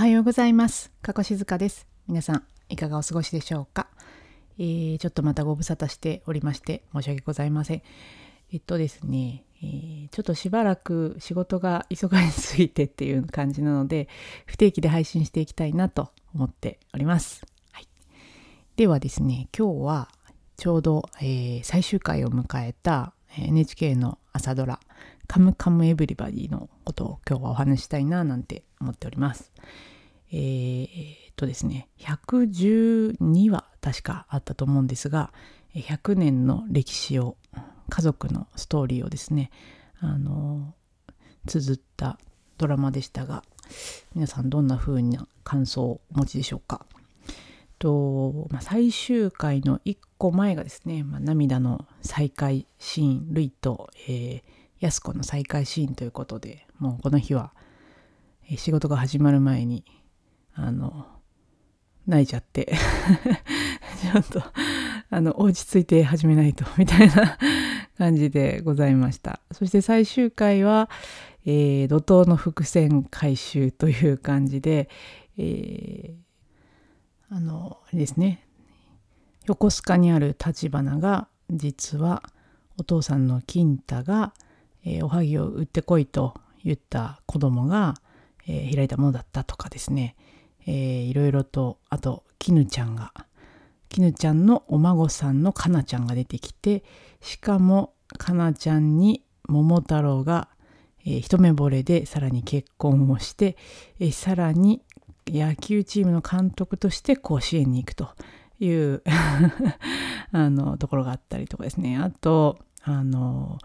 はようございます。かこしずかです。皆さん、いかがお過ごしでしょうか、えーちょっとまたご無沙汰しておりまして、申し訳ございません。えっとですね、えーちょっとしばらく仕事が忙しすぎてっていう感じなので、不定期で配信していきたいなと思っております。はい、ではですね、今日はちょうど、えー最終回を迎えたえ NHK の朝ドラ「カムカムエヴリバディ」のことを今日はお話したいななんて思っております。えーっとですね112話確かあったと思うんですが100年の歴史を家族のストーリーをですねあの綴ったドラマでしたが皆さんどんな風な感想をお持ちでしょうかと、まあ、最終回の1個前がですね、まあ、涙の再会シーンルイと、えー、安子の再会シーンということでもうこの日は、仕事が始まる前にあの泣いちゃって ちょっとあの落ち着いて始めないと みたいな感じでございました。そして最終回は、えー怒涛の伏線回収という感じで、えーあのあれですね。横須賀にある橘が実はお父さんの金太が、えーおはぎを売ってこいと言った子供が、えー開いたものだったとかですね、えーいろいろとあと絹ちゃんが絹ちゃんのお孫さんのかなちゃんが出てきてしかもかなちゃんに桃太郎が、えー一目惚れでさらに結婚をして、えーさらに野球チームの監督として甲子園に行くという あのところがあったりとかですね。あとあの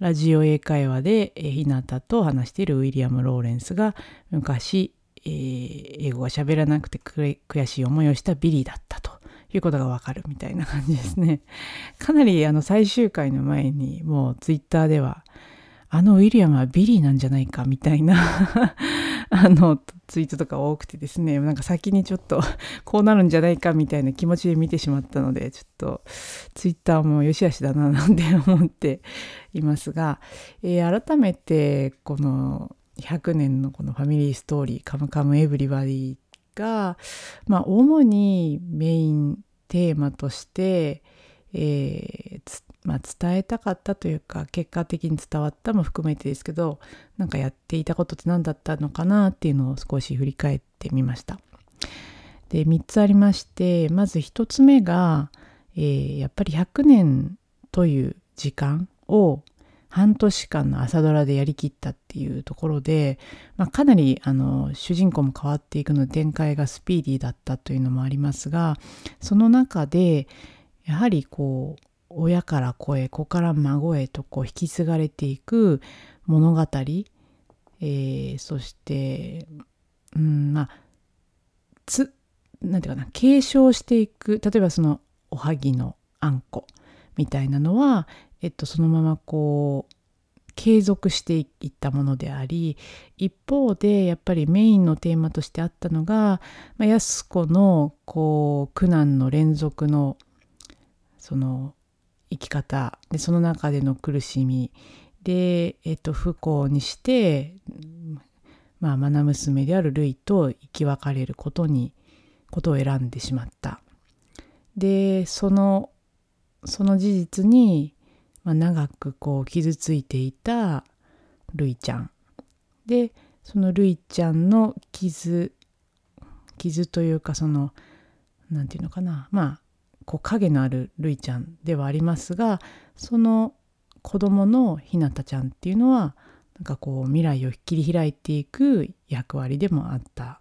ラジオ英会話でえー日向と話しているウィリアム・ローレンスが昔、えー英語が喋らなくて悔しい思いをしたビリーだったということがわかるみたいな感じですね。かなりあの最終回の前にもうツイッターではあのウィリアムはビリーなんじゃないかみたいなあのツイートとか多くてですねなんか先にちょっと こうなるんじゃないかみたいな気持ちで見てしまったのでちょっとツイッターも良し悪しだななんて思って いますが、えー改めてこの100年のこのファミリーストーリー「カムカムエヴリバディ」がまあ主にメインテーマとして、えーまあ、伝えたかったというか結果的に伝わったも含めてですけどなんかやっていたことって何だったのかなっていうのを少し振り返ってみました。で3つありましてまず1つ目が、えーやっぱり100年という時間を半年間の朝ドラでやりきったっていうところで、まあ、かなりあの主人公も変わっていくので展開がスピーディーだったというのもありますがその中でやはりこう親から子へ子から孫へとこう引き継がれていく物語、えーそして、うん、まあつなんていうかな継承していく。例えばそのおはぎのあんこみたいなのは、えっと、そのままこう継続していったものであり一方でやっぱりメインのテーマとしてあったのが、まあ、安子のこう苦難の連続のその生き方。でその中での苦しみ。で、えっと、不幸にして、まあ、愛娘であるルイと生き別れることにことを選んでしまった。でそのその事実に、まあ、長くこう傷ついていたルイちゃん。でそのルイちゃんの傷傷というかそのなんていうのかな。まあこう影のあるルイちゃんではありますがその子供のひなたちゃんっていうのはなんかこう未来を切り開いていく役割でもあった。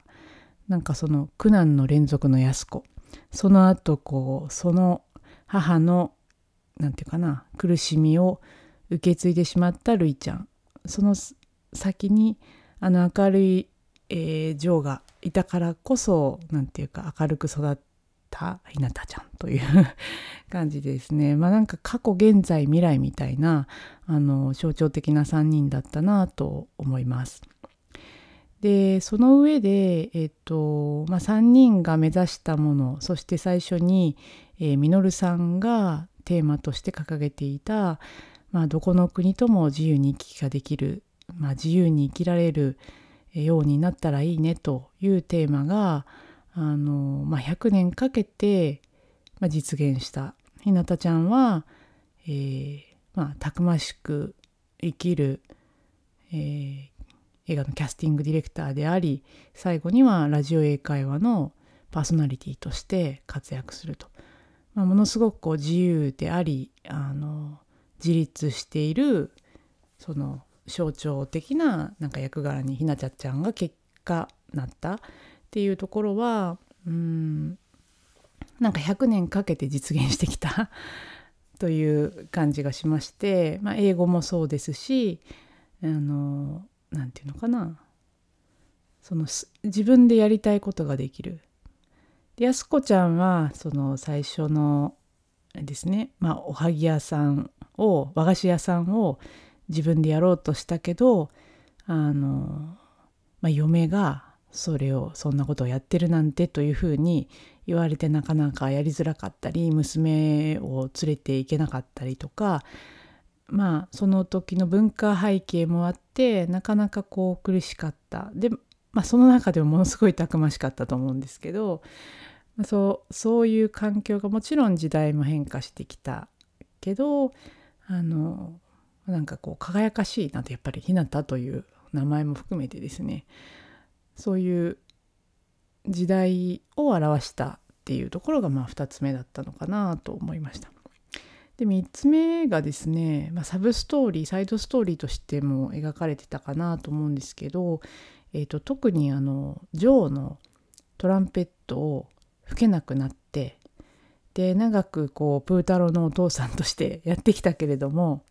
なんかその苦難の連続の安子。その後こうその母のなんていうかな苦しみを受け継いでしまったるいちゃん。その先にあの明るい、えー、ジョーがいたからこそなんていうか明るく育ったひなたちゃんという感じですねまあなんか過去現在未来みたいなあの象徴的な3人だったなと思います。でその上で、えっとまあ、3人が目指したものそして最初に、えー、稔さんがテーマとして掲げていた、まあ、どこの国とも自由に行き来ができる、まあ、自由に生きられる、ようになったらいいねというテーマがあの、まあ、100年かけて、ま、実現した。ひなたちゃんは、えーまあ、たくましく生きる、えー、映画のキャスティングディレクターであり最後にはラジオ英会話のパーソナリティとして活躍すると、まあ、ものすごくこう自由でありあの自立しているその象徴的ななんか役柄にひなちゃちゃんが結果なった。っていうところはうんなんか100年かけて実現してきた という感じがしまして、まあ、英語もそうですしあの何て言うのかなその自分でやりたいことができる。で安子ちゃんはその最初のですねまあおはぎ屋さんを和菓子屋さんを自分でやろうとしたけどあの、まあ、嫁がそれをそんなことをやってるなんてというふうに言われてなかなかやりづらかったり娘を連れて行けなかったりとかまあその時の文化背景もあってなかなかこう苦しかった。で、まあ、その中でもものすごいたくましかったと思うんですけど、そうそういう環境がもちろん時代も変化してきたけどあのなんかこう輝かしいなとやっぱり「ひなた」という名前も含めてですね。そういう時代を表したっていうところがまあ2つ目だったのかなと思いました。で3つ目がですね、まあ、サブストーリーサイドストーリーとしても描かれてたかなと思うんですけど、えーと、特にあのジョーのトランペットを吹けなくなってで長くこうプータロのお父さんとしてやってきたけれども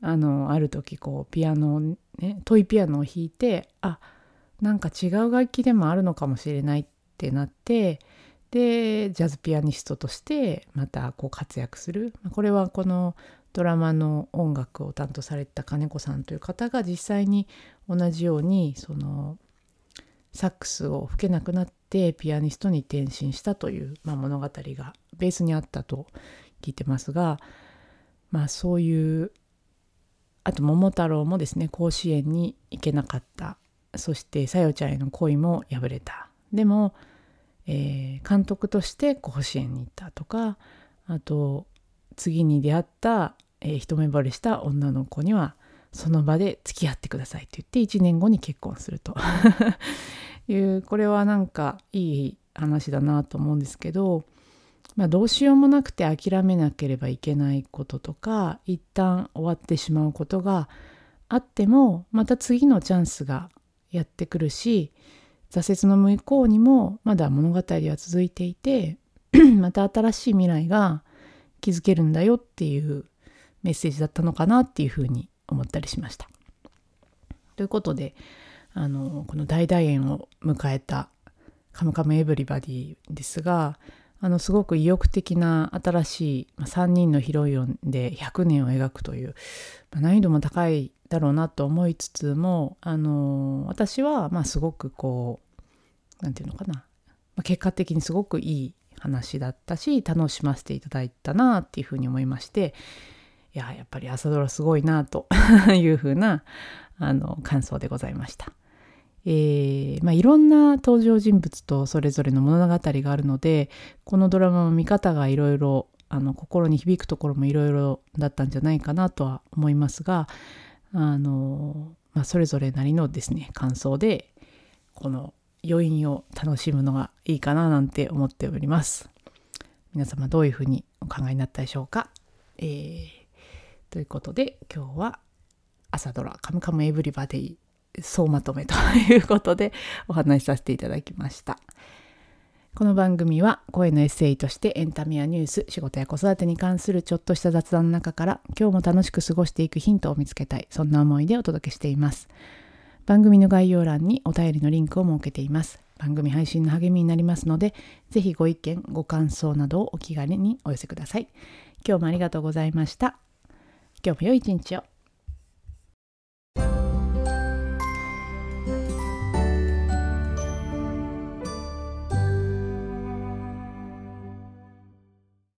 あのある時こうピアノをねトイピアノを弾いてあっなんか違う楽器でもあるのかもしれないってなってでジャズピアニストとしてまたこう活躍する。これはこのドラマの音楽を担当された金子さんという方が実際に同じようにそのサックスを吹けなくなってピアニストに転身したという、まあ、物語がベースにあったと聞いてますがまあそういうあと桃太郎もですね甲子園に行けなかったそしてさよちゃんへの恋も破れた。でもえー、監督として甲子園に行ったとかあと次に出会った、えー、一目惚れした女の子にはその場で付き合ってくださいって言って1年後に結婚すると。いうこれはなんかいい話だなと思うんですけど、まあ、どうしようもなくて諦めなければいけないこととか一旦終わってしまうことがあってもまた次のチャンスがやってくるし挫折の向こうにもまだ物語は続いていて また新しい未来が築けるんだよっていうメッセージだったのかなっていうふうに思ったりしました。ということであのこの大団円を迎えた「カムカムエヴリバディ」ですがあのすごく意欲的な新しい、3人のヒロインで100年を描くという、まあ、難易度も高いだろうなと思いつつもあの私はまあすごくこう何て言うのかな、まあ、結果的にすごくいい話だったし楽しませていただいたなっていうふうに思いましていややっぱり朝ドラすごいなというふうなあの感想でございました。えーまあ、いろんな登場人物とそれぞれの物語があるのでこのドラマの見方がいろいろ心に響くところもいろいろだったんじゃないかなとは思いますがあの、まあ、それぞれなりのですね感想でこの余韻を楽しむのがいいかななんて思っております。皆様どういうふうにお考えになったでしょうか、えー、ということで今日は朝ドラ「カムカムエヴリバディ」総まとめということでお話しさせていただきました。この番組は声のエッセイとしてエンタメやニュース、仕事や子育てに関するちょっとした雑談の中から今日も楽しく過ごしていくヒントを見つけたい、そんな思いでお届けしています。番組の概要欄にお便りのリンクを設けています。番組配信の励みになりますので、ぜひご意見、ご感想などをお気軽にお寄せください。今日もありがとうございました。今日も良い一日を。